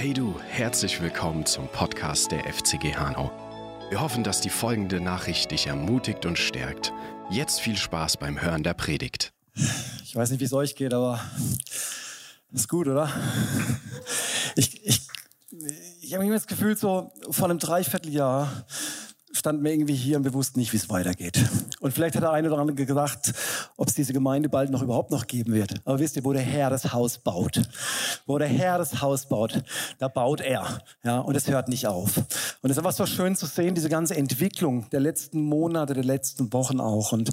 Hey du, herzlich willkommen zum Podcast der FCG Hanau. Wir hoffen, dass die folgende Nachricht dich ermutigt und stärkt. Jetzt viel Spaß beim Hören der Predigt. Ich weiß nicht, wie es euch geht, aber ist gut, oder? Ich, ich, ich habe das Gefühl, so vor einem Dreivierteljahr standen wir irgendwie hier und wir wussten nicht, wie es weitergeht. Und vielleicht hat der eine oder andere gedacht, ob es diese Gemeinde bald noch überhaupt noch geben wird. Aber wisst ihr, wo der Herr das Haus baut, wo der Herr das Haus baut, da baut er. Ja, und es hört nicht auf. Und es ist einfach so schön zu sehen, diese ganze Entwicklung der letzten Monate, der letzten Wochen auch. Und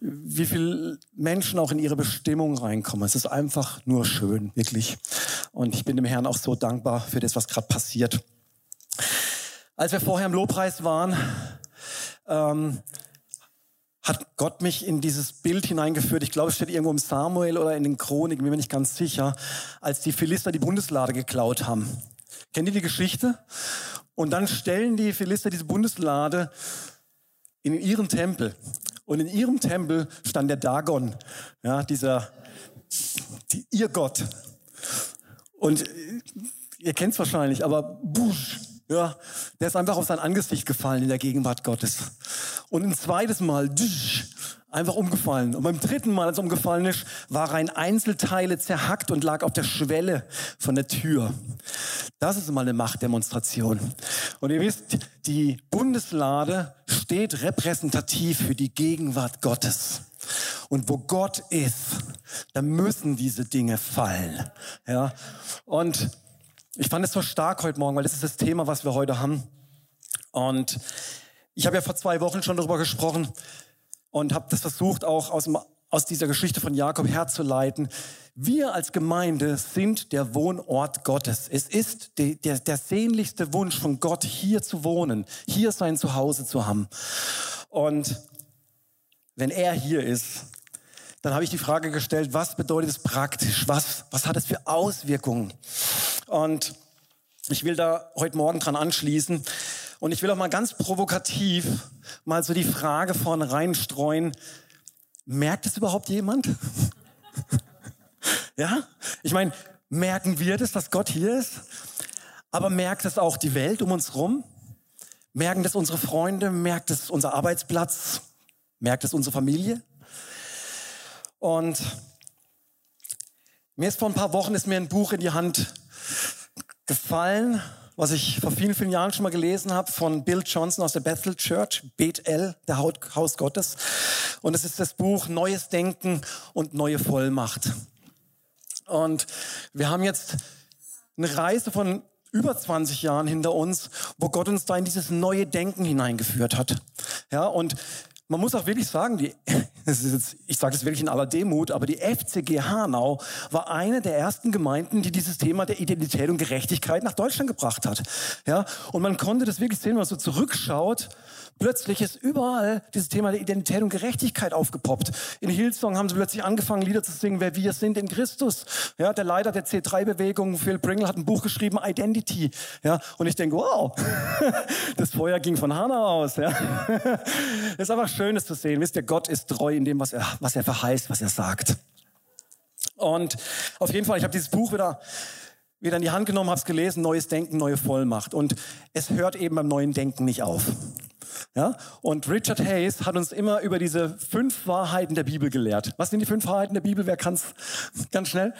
wie viele Menschen auch in ihre Bestimmung reinkommen. Es ist einfach nur schön, wirklich. Und ich bin dem Herrn auch so dankbar für das, was gerade passiert. Als wir vorher im Lobpreis waren, ähm, hat Gott mich in dieses Bild hineingeführt. Ich glaube, es steht irgendwo im Samuel oder in den Chroniken, bin mir nicht ganz sicher, als die Philister die Bundeslade geklaut haben. Kennt ihr die Geschichte? Und dann stellen die Philister diese Bundeslade in ihren Tempel. Und in ihrem Tempel stand der Dagon, ja, dieser, die, ihr Gott. Und ihr kennt es wahrscheinlich, aber busch, ja, der ist einfach auf sein Angesicht gefallen in der Gegenwart Gottes. Und ein zweites Mal, einfach umgefallen. Und beim dritten Mal, als er umgefallen ist, war er in Einzelteile zerhackt und lag auf der Schwelle von der Tür. Das ist mal eine Machtdemonstration. Und ihr wisst, die Bundeslade steht repräsentativ für die Gegenwart Gottes. Und wo Gott ist, da müssen diese Dinge fallen. Ja. Und ich fand es so stark heute Morgen, weil das ist das Thema, was wir heute haben. Und ich habe ja vor zwei Wochen schon darüber gesprochen und habe das versucht, auch aus, aus dieser Geschichte von Jakob herzuleiten. Wir als Gemeinde sind der Wohnort Gottes. Es ist die, der, der sehnlichste Wunsch von Gott, hier zu wohnen, hier sein Zuhause zu haben. Und wenn er hier ist, dann habe ich die Frage gestellt, was bedeutet es praktisch? Was, was hat es für Auswirkungen? Und ich will da heute Morgen dran anschließen. Und ich will auch mal ganz provokativ mal so die Frage vorne reinstreuen. Merkt es überhaupt jemand? ja? Ich meine, merken wir das, dass Gott hier ist? Aber merkt es auch die Welt um uns rum? Merken das unsere Freunde? Merkt es unser Arbeitsplatz? Merkt es unsere Familie? Und mir ist vor ein paar Wochen ist mir ein Buch in die Hand gefallen, was ich vor vielen, vielen Jahren schon mal gelesen habe von Bill Johnson aus der Bethel Church, Bethel, der Haus Gottes. Und es ist das Buch Neues Denken und neue Vollmacht. Und wir haben jetzt eine Reise von über 20 Jahren hinter uns, wo Gott uns da in dieses neue Denken hineingeführt hat. Ja, und man muss auch wirklich sagen, die, ich sage das wirklich in aller Demut, aber die FCG Hanau war eine der ersten Gemeinden, die dieses Thema der Identität und Gerechtigkeit nach Deutschland gebracht hat. Ja, und man konnte das wirklich sehen, wenn man so zurückschaut, Plötzlich ist überall dieses Thema der Identität und Gerechtigkeit aufgepoppt. In Hillsong haben sie plötzlich angefangen, Lieder zu singen, wer wir sind in Christus. Ja, der Leiter der C3-Bewegung, Phil Pringle, hat ein Buch geschrieben, Identity. Ja, und ich denke, wow, das Feuer ging von Hannah aus. Ja, ist einfach schön, das zu sehen. Wisst ihr, Gott ist treu in dem, was er, was er verheißt, was er sagt. Und auf jeden Fall, ich habe dieses Buch wieder wieder in die Hand genommen, habe es gelesen, neues Denken, neue Vollmacht. Und es hört eben beim neuen Denken nicht auf. Ja? Und Richard Hayes hat uns immer über diese fünf Wahrheiten der Bibel gelehrt. Was sind die fünf Wahrheiten der Bibel? Wer kann es ganz schnell?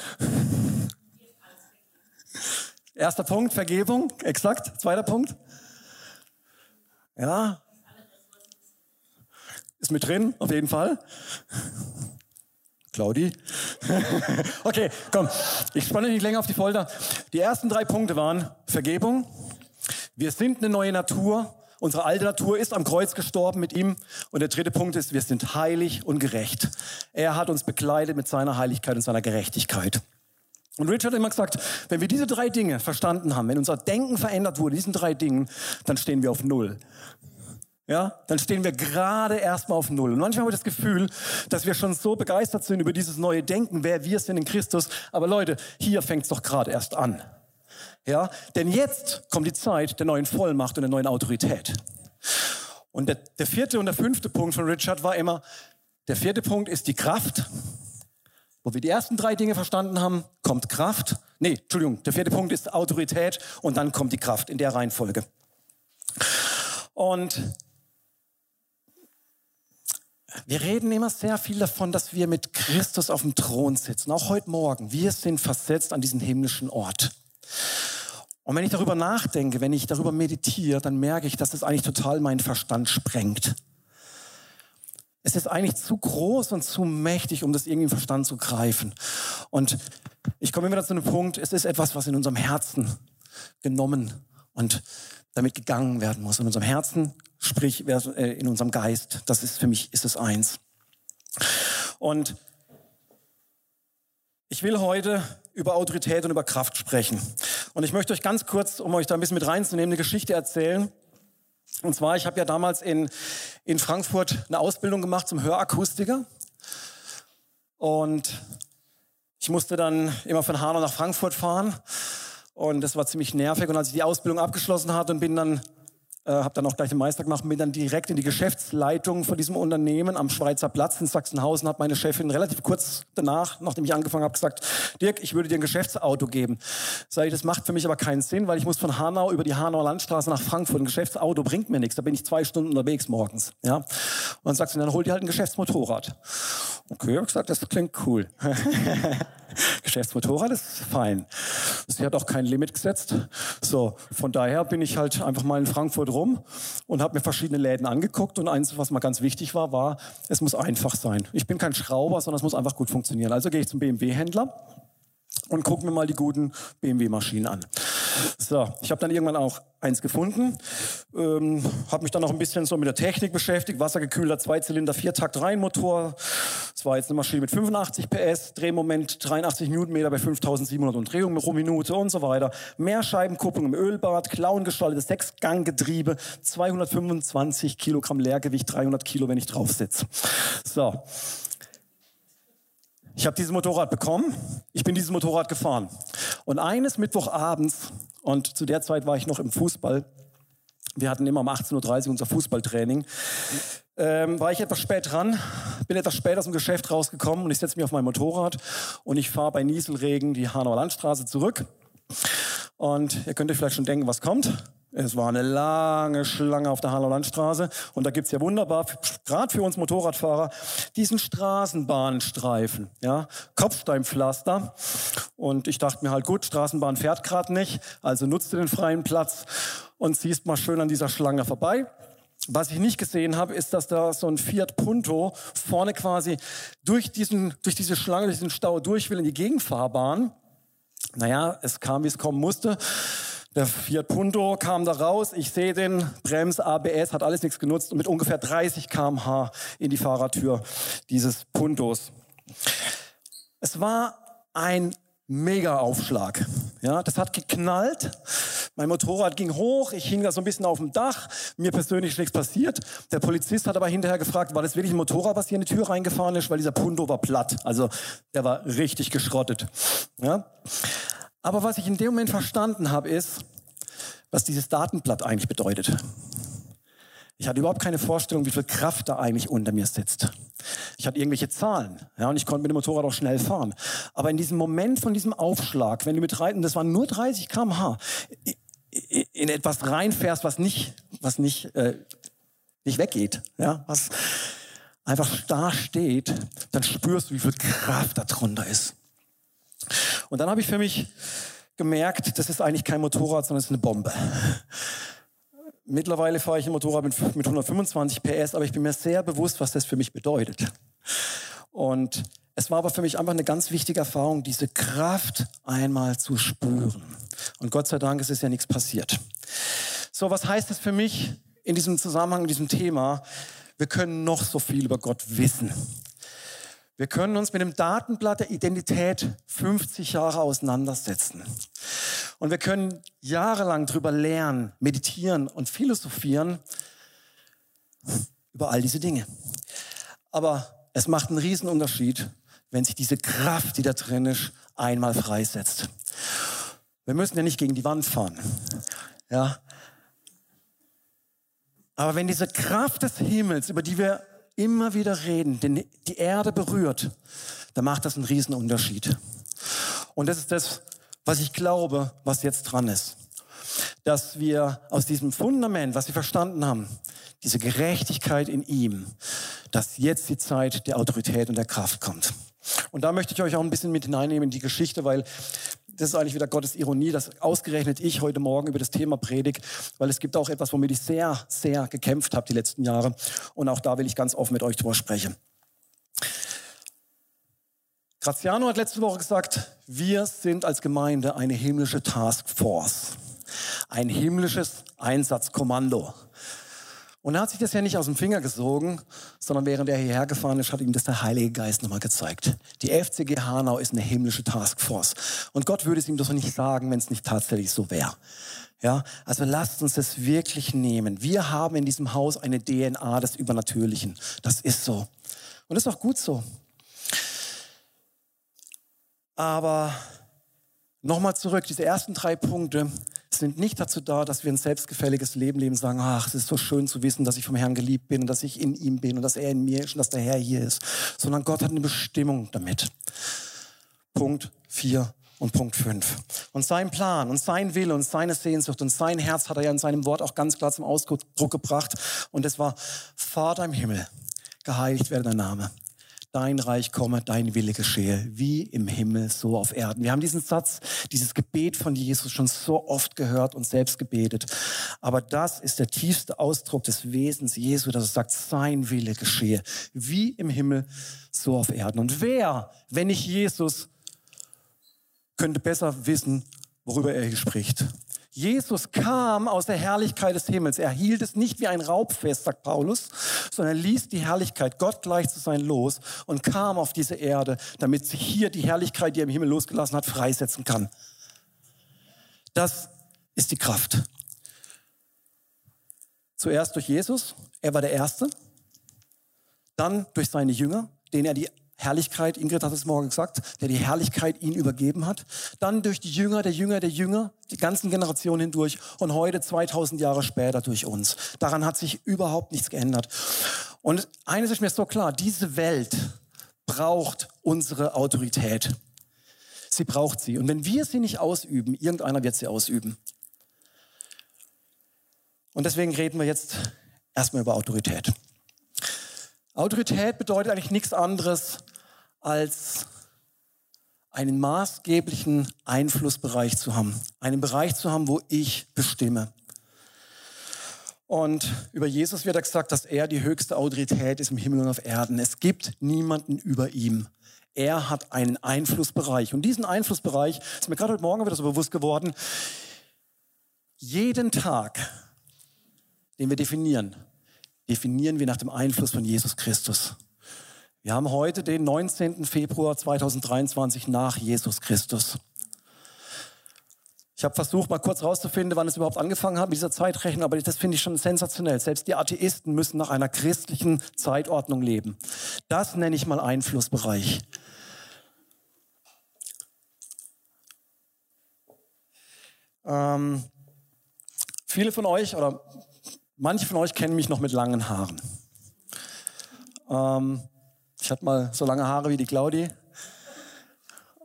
Erster Punkt, Vergebung, exakt. Zweiter Punkt. Ja. Ist mit drin, auf jeden Fall. Claudi? okay, komm. Ich spanne nicht länger auf die Folter. Die ersten drei Punkte waren Vergebung. Wir sind eine neue Natur. Unsere alte Natur ist am Kreuz gestorben mit ihm. Und der dritte Punkt ist, wir sind heilig und gerecht. Er hat uns bekleidet mit seiner Heiligkeit und seiner Gerechtigkeit. Und Richard hat immer gesagt, wenn wir diese drei Dinge verstanden haben, wenn unser Denken verändert wurde, diesen drei Dingen, dann stehen wir auf Null. Ja, dann stehen wir gerade erstmal auf Null. Und manchmal habe ich das Gefühl, dass wir schon so begeistert sind über dieses neue Denken, wer wir sind in Christus. Aber Leute, hier fängt es doch gerade erst an. Ja, denn jetzt kommt die Zeit der neuen Vollmacht und der neuen Autorität. Und der, der vierte und der fünfte Punkt von Richard war immer, der vierte Punkt ist die Kraft. Wo wir die ersten drei Dinge verstanden haben, kommt Kraft. Nee, Entschuldigung, der vierte Punkt ist Autorität und dann kommt die Kraft in der Reihenfolge. Und wir reden immer sehr viel davon, dass wir mit Christus auf dem Thron sitzen. Auch heute Morgen. Wir sind versetzt an diesen himmlischen Ort. Und wenn ich darüber nachdenke, wenn ich darüber meditiere, dann merke ich, dass das eigentlich total meinen Verstand sprengt. Es ist eigentlich zu groß und zu mächtig, um das irgendwie im Verstand zu greifen. Und ich komme immer zu einem Punkt, es ist etwas, was in unserem Herzen genommen und damit gegangen werden muss. In unserem Herzen, sprich äh, in unserem Geist. Das ist für mich, ist es eins. Und ich will heute über Autorität und über Kraft sprechen. Und ich möchte euch ganz kurz, um euch da ein bisschen mit reinzunehmen, eine Geschichte erzählen. Und zwar, ich habe ja damals in, in Frankfurt eine Ausbildung gemacht zum Hörakustiker. Und ich musste dann immer von Hanau nach Frankfurt fahren. Und das war ziemlich nervig. Und als ich die Ausbildung abgeschlossen hatte und bin dann äh, habe dann auch gleich den Meister gemacht, bin dann direkt in die Geschäftsleitung von diesem Unternehmen am Schweizer Platz in Sachsenhausen, hat meine Chefin relativ kurz danach, nachdem ich angefangen habe, gesagt, Dirk, ich würde dir ein Geschäftsauto geben. Sag ich, das macht für mich aber keinen Sinn, weil ich muss von Hanau über die Hanauer Landstraße nach Frankfurt. Ein Geschäftsauto bringt mir nichts, da bin ich zwei Stunden unterwegs morgens. Ja? Und dann sagst du, dann hol dir halt ein Geschäftsmotorrad. Okay, habe gesagt, das klingt cool. Geschäftsmotorrad ist fein. Sie hat auch kein Limit gesetzt. So, von daher bin ich halt einfach mal in Frankfurt rum und habe mir verschiedene Läden angeguckt. Und eins, was mal ganz wichtig war, war, es muss einfach sein. Ich bin kein Schrauber, sondern es muss einfach gut funktionieren. Also gehe ich zum BMW-Händler und gucke mir mal die guten BMW-Maschinen an. So, ich habe dann irgendwann auch eins gefunden, ähm, habe mich dann noch ein bisschen so mit der Technik beschäftigt, wassergekühlter Zweizylinder Viertakt-Reihenmotor. Das war jetzt eine Maschine mit 85 PS, Drehmoment 83 Newtonmeter bei 5700 Umdrehungen pro Minute und so weiter. Mehrscheibenkupplung im Ölbad, klauengestaltetes Sechsganggetriebe, 225 Kilogramm Leergewicht, 300 Kilo, wenn ich drauf sitze. So, ich habe dieses Motorrad bekommen. Ich bin dieses Motorrad gefahren. Und eines Mittwochabends, und zu der Zeit war ich noch im Fußball, wir hatten immer um 18.30 Uhr unser Fußballtraining, ähm, war ich etwas spät dran, bin etwas spät aus dem Geschäft rausgekommen und ich setze mich auf mein Motorrad und ich fahre bei Nieselregen die Hanauer Landstraße zurück. Und ihr könnt euch vielleicht schon denken, was kommt. Es war eine lange Schlange auf der Hanauer Landstraße und da gibt's ja wunderbar, gerade für uns Motorradfahrer, diesen Straßenbahnstreifen, ja, Kopfsteinpflaster. Und ich dachte mir halt, gut, Straßenbahn fährt gerade nicht, also nutzt den freien Platz und ziehst mal schön an dieser Schlange vorbei. Was ich nicht gesehen habe, ist, dass da so ein Fiat Punto vorne quasi durch, diesen, durch diese Schlange, durch diesen Stau durch will in die Gegenfahrbahn. Naja, es kam, wie es kommen musste. Der Fiat Punto kam da raus, ich sehe den, Brems, ABS, hat alles nichts genutzt und mit ungefähr 30 km/h in die Fahrertür dieses Puntos. Es war ein Mega-Aufschlag. Ja, das hat geknallt. Mein Motorrad ging hoch, ich hing da so ein bisschen auf dem Dach. Mir persönlich ist nichts passiert. Der Polizist hat aber hinterher gefragt, war das wirklich ein Motorrad, was hier in die Tür reingefahren ist, weil dieser Punto war platt. Also der war richtig geschrottet. Ja. Aber was ich in dem Moment verstanden habe, ist, was dieses Datenblatt eigentlich bedeutet. Ich hatte überhaupt keine Vorstellung, wie viel Kraft da eigentlich unter mir sitzt. Ich hatte irgendwelche Zahlen, ja, und ich konnte mit dem Motorrad auch schnell fahren. Aber in diesem Moment von diesem Aufschlag, wenn du mit reiten, das waren nur 30 km/h, in etwas reinfährst, was nicht, was nicht, äh, nicht weggeht, ja, was einfach da steht, dann spürst du, wie viel Kraft da drunter ist. Und dann habe ich für mich gemerkt, das ist eigentlich kein Motorrad, sondern es ist eine Bombe. Mittlerweile fahre ich ein Motorrad mit, mit 125 PS, aber ich bin mir sehr bewusst, was das für mich bedeutet. Und es war aber für mich einfach eine ganz wichtige Erfahrung, diese Kraft einmal zu spüren. Und Gott sei Dank ist es ja nichts passiert. So, was heißt das für mich in diesem Zusammenhang, in diesem Thema? Wir können noch so viel über Gott wissen. Wir können uns mit dem Datenblatt der Identität 50 Jahre auseinandersetzen. Und wir können jahrelang drüber lernen, meditieren und philosophieren über all diese Dinge. Aber es macht einen Riesenunterschied, wenn sich diese Kraft, die da drin ist, einmal freisetzt. Wir müssen ja nicht gegen die Wand fahren. Ja. Aber wenn diese Kraft des Himmels, über die wir immer wieder reden, denn die Erde berührt, dann macht das einen riesen Unterschied. Und das ist das, was ich glaube, was jetzt dran ist. Dass wir aus diesem Fundament, was wir verstanden haben, diese Gerechtigkeit in ihm, dass jetzt die Zeit der Autorität und der Kraft kommt. Und da möchte ich euch auch ein bisschen mit hineinnehmen in die Geschichte, weil das ist eigentlich wieder Gottes Ironie, dass ausgerechnet ich heute Morgen über das Thema predige, weil es gibt auch etwas, womit ich sehr, sehr gekämpft habe die letzten Jahre. Und auch da will ich ganz offen mit euch drüber sprechen. Graziano hat letzte Woche gesagt, wir sind als Gemeinde eine himmlische Taskforce, ein himmlisches Einsatzkommando. Und er hat sich das ja nicht aus dem Finger gesogen, sondern während er hierher gefahren ist, hat ihm das der Heilige Geist nochmal gezeigt. Die FCG Hanau ist eine himmlische Taskforce. Und Gott würde es ihm doch nicht sagen, wenn es nicht tatsächlich so wäre. Ja, also lasst uns das wirklich nehmen. Wir haben in diesem Haus eine DNA des Übernatürlichen. Das ist so. Und das ist auch gut so. Aber nochmal zurück, diese ersten drei Punkte, sind nicht dazu da, dass wir ein selbstgefälliges Leben leben, sagen, ach, es ist so schön zu wissen, dass ich vom Herrn geliebt bin und dass ich in ihm bin und dass er in mir ist und dass der Herr hier ist, sondern Gott hat eine Bestimmung damit. Punkt 4 und Punkt 5. Und sein Plan und sein Wille und seine Sehnsucht und sein Herz hat er ja in seinem Wort auch ganz klar zum Ausdruck gebracht. Und es war, Vater im Himmel, geheiligt werde dein Name dein Reich komme, dein Wille geschehe, wie im Himmel, so auf Erden. Wir haben diesen Satz, dieses Gebet von Jesus schon so oft gehört und selbst gebetet. Aber das ist der tiefste Ausdruck des Wesens Jesu, dass er sagt, sein Wille geschehe, wie im Himmel, so auf Erden. Und wer, wenn nicht Jesus, könnte besser wissen, worüber er hier spricht? Jesus kam aus der Herrlichkeit des Himmels. Er hielt es nicht wie ein Raubfest, sagt Paulus, sondern ließ die Herrlichkeit, Gott gleich zu sein, los und kam auf diese Erde, damit sich hier die Herrlichkeit, die er im Himmel losgelassen hat, freisetzen kann. Das ist die Kraft. Zuerst durch Jesus, er war der Erste, dann durch seine Jünger, denen er die Herrlichkeit, Ingrid hat es morgen gesagt, der die Herrlichkeit ihn übergeben hat. Dann durch die Jünger, der Jünger, der Jünger, die ganzen Generationen hindurch und heute 2000 Jahre später durch uns. Daran hat sich überhaupt nichts geändert. Und eines ist mir so klar, diese Welt braucht unsere Autorität. Sie braucht sie. Und wenn wir sie nicht ausüben, irgendeiner wird sie ausüben. Und deswegen reden wir jetzt erstmal über Autorität. Autorität bedeutet eigentlich nichts anderes als einen maßgeblichen Einflussbereich zu haben. Einen Bereich zu haben, wo ich bestimme. Und über Jesus wird er gesagt, dass er die höchste Autorität ist im Himmel und auf Erden. Es gibt niemanden über ihm. Er hat einen Einflussbereich. Und diesen Einflussbereich ist mir gerade heute Morgen wieder so bewusst geworden. Jeden Tag, den wir definieren, definieren wir nach dem Einfluss von Jesus Christus. Wir haben heute den 19. Februar 2023 nach Jesus Christus. Ich habe versucht, mal kurz rauszufinden, wann es überhaupt angefangen hat mit dieser Zeitrechnung, aber das finde ich schon sensationell. Selbst die Atheisten müssen nach einer christlichen Zeitordnung leben. Das nenne ich mal Einflussbereich. Ähm, viele von euch oder Manche von euch kennen mich noch mit langen Haaren. Ähm, ich hatte mal so lange Haare wie die Claudi.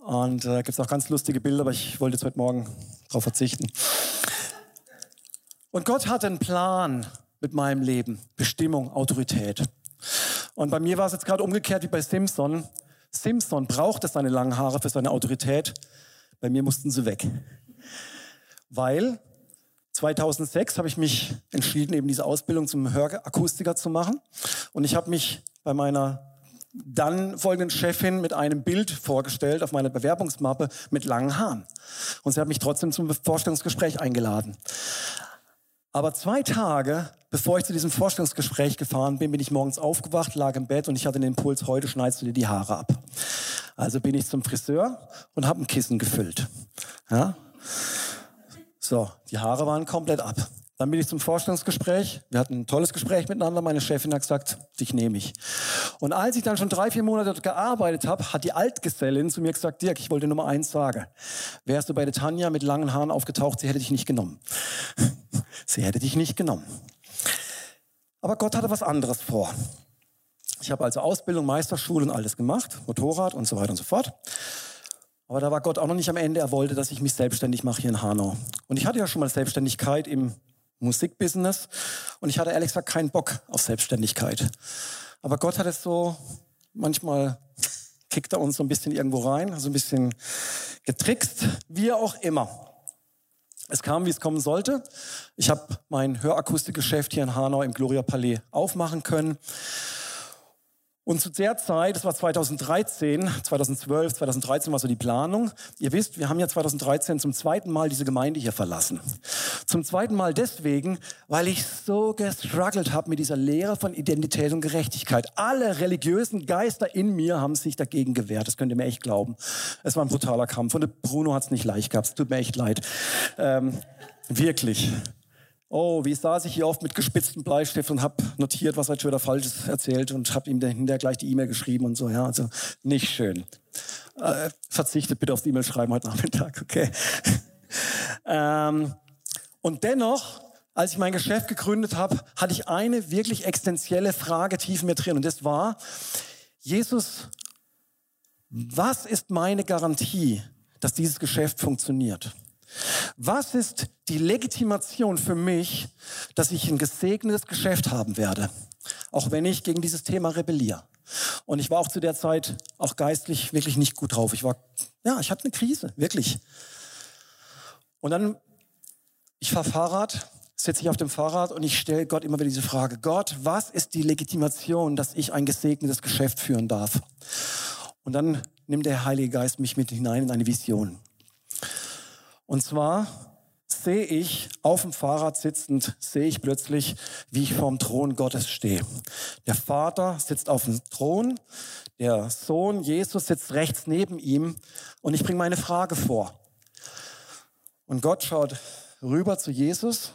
Und da äh, gibt es auch ganz lustige Bilder, aber ich wollte jetzt heute Morgen darauf verzichten. Und Gott hat einen Plan mit meinem Leben, Bestimmung, Autorität. Und bei mir war es jetzt gerade umgekehrt wie bei Simpson. Simpson brauchte seine langen Haare für seine Autorität. Bei mir mussten sie weg. Weil 2006 habe ich mich entschieden, eben diese Ausbildung zum Hörakustiker zu machen. Und ich habe mich bei meiner dann folgenden Chefin mit einem Bild vorgestellt auf meiner Bewerbungsmappe mit langen Haaren. Und sie hat mich trotzdem zum Vorstellungsgespräch eingeladen. Aber zwei Tage bevor ich zu diesem Vorstellungsgespräch gefahren bin, bin ich morgens aufgewacht, lag im Bett und ich hatte den Impuls, heute schneidest du dir die Haare ab. Also bin ich zum Friseur und habe ein Kissen gefüllt. Ja? So, die Haare waren komplett ab. Dann bin ich zum Vorstellungsgespräch. Wir hatten ein tolles Gespräch miteinander. Meine Chefin hat gesagt, dich nehme ich. Und als ich dann schon drei, vier Monate dort gearbeitet habe, hat die Altgesellin zu mir gesagt, Dirk, ich wollte Nummer eins sagen. Wärst du bei der Tanja mit langen Haaren aufgetaucht, sie hätte dich nicht genommen. sie hätte dich nicht genommen. Aber Gott hatte was anderes vor. Ich habe also Ausbildung, Meisterschule und alles gemacht, Motorrad und so weiter und so fort. Aber da war Gott auch noch nicht am Ende. Er wollte, dass ich mich selbstständig mache hier in Hanau. Und ich hatte ja schon mal Selbstständigkeit im Musikbusiness und ich hatte ehrlich gesagt keinen Bock auf Selbstständigkeit. Aber Gott hat es so, manchmal kickt er uns so ein bisschen irgendwo rein, so ein bisschen getrickst, wie auch immer. Es kam, wie es kommen sollte. Ich habe mein Hörakustikgeschäft hier in Hanau im Gloria Palais aufmachen können. Und zu der Zeit, das war 2013, 2012, 2013 war so die Planung. Ihr wisst, wir haben ja 2013 zum zweiten Mal diese Gemeinde hier verlassen. Zum zweiten Mal deswegen, weil ich so gestruggelt habe mit dieser Lehre von Identität und Gerechtigkeit. Alle religiösen Geister in mir haben sich dagegen gewehrt. Das könnt ihr mir echt glauben. Es war ein brutaler Kampf. Und Bruno hat es nicht leicht gehabt. Es tut mir echt leid. Ähm, wirklich. Oh, wie saß ich hier oft mit gespitztem Bleistift und habe notiert, was er schon wieder Falsches erzählt und habe ihm dahinter gleich die E-Mail geschrieben und so. Ja, also nicht schön. Äh, verzichtet bitte aufs E-Mail schreiben heute Nachmittag, okay? ähm, und dennoch, als ich mein Geschäft gegründet habe, hatte ich eine wirklich existenzielle Frage tief in mir drin und das war, Jesus, was ist meine Garantie, dass dieses Geschäft funktioniert? Was ist die Legitimation für mich, dass ich ein gesegnetes Geschäft haben werde, auch wenn ich gegen dieses Thema rebelliere? Und ich war auch zu der Zeit auch geistlich wirklich nicht gut drauf. Ich war, ja, ich hatte eine Krise, wirklich. Und dann, ich fahre Fahrrad, sitze ich auf dem Fahrrad und ich stelle Gott immer wieder diese Frage, Gott, was ist die Legitimation, dass ich ein gesegnetes Geschäft führen darf? Und dann nimmt der Heilige Geist mich mit hinein in eine Vision. Und zwar sehe ich auf dem Fahrrad sitzend, sehe ich plötzlich, wie ich vorm Thron Gottes stehe. Der Vater sitzt auf dem Thron, der Sohn Jesus sitzt rechts neben ihm und ich bringe meine Frage vor. Und Gott schaut rüber zu Jesus.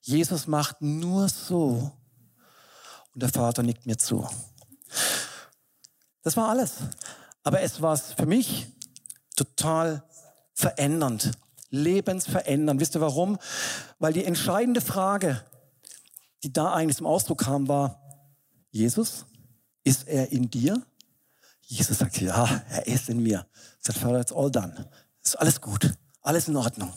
Jesus macht nur so und der Vater nickt mir zu. Das war alles. Aber es war für mich total verändernd, lebensverändernd. Wisst ihr warum? Weil die entscheidende Frage, die da eigentlich zum Ausdruck kam, war, Jesus, ist er in dir? Jesus sagt, ja, er ist in mir. Sagt, Father, it's all done. Ist alles gut, alles in Ordnung.